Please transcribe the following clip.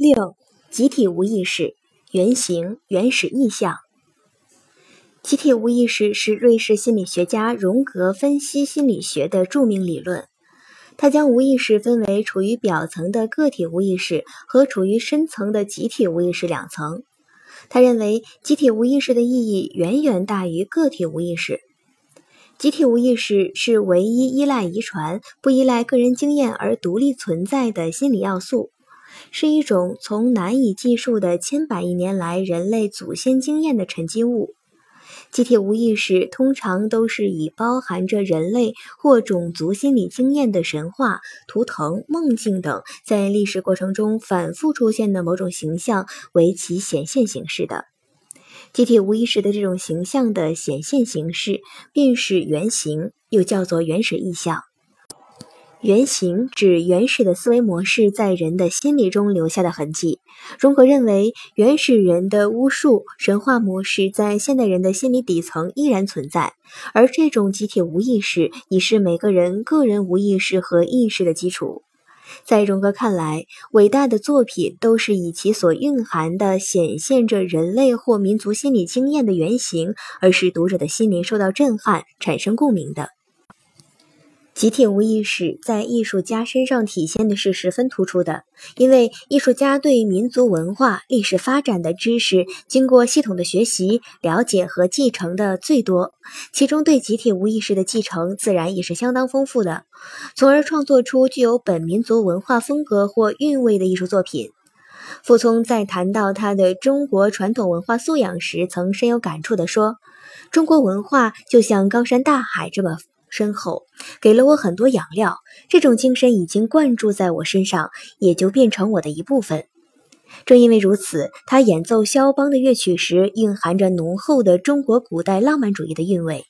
六、集体无意识原型、原始意象。集体无意识是瑞士心理学家荣格分析心理学的著名理论。他将无意识分为处于表层的个体无意识和处于深层的集体无意识两层。他认为，集体无意识的意义远远大于个体无意识。集体无意识是唯一依赖遗传、不依赖个人经验而独立存在的心理要素，是一种从难以计数的千百亿年来人类祖先经验的沉积物。集体无意识通常都是以包含着人类或种族心理经验的神话、图腾、梦境等在历史过程中反复出现的某种形象为其显现形式的。集体无意识的这种形象的显现形式，便是原型，又叫做原始意象。原型指原始的思维模式在人的心理中留下的痕迹。荣格认为，原始人的巫术神话模式在现代人的心理底层依然存在，而这种集体无意识已是每个人个人无意识和意识的基础。在荣格看来，伟大的作品都是以其所蕴含的显现着人类或民族心理经验的原型，而使读者的心灵受到震撼、产生共鸣的。集体无意识在艺术家身上体现的是十分突出的，因为艺术家对民族文化历史发展的知识经过系统的学习、了解和继承的最多，其中对集体无意识的继承自然也是相当丰富的，从而创作出具有本民族文化风格或韵味的艺术作品。傅聪在谈到他的中国传统文化素养时，曾深有感触地说：“中国文化就像高山大海这么。”深厚，给了我很多养料。这种精神已经灌注在我身上，也就变成我的一部分。正因为如此，他演奏肖邦的乐曲时，蕴含着浓厚的中国古代浪漫主义的韵味。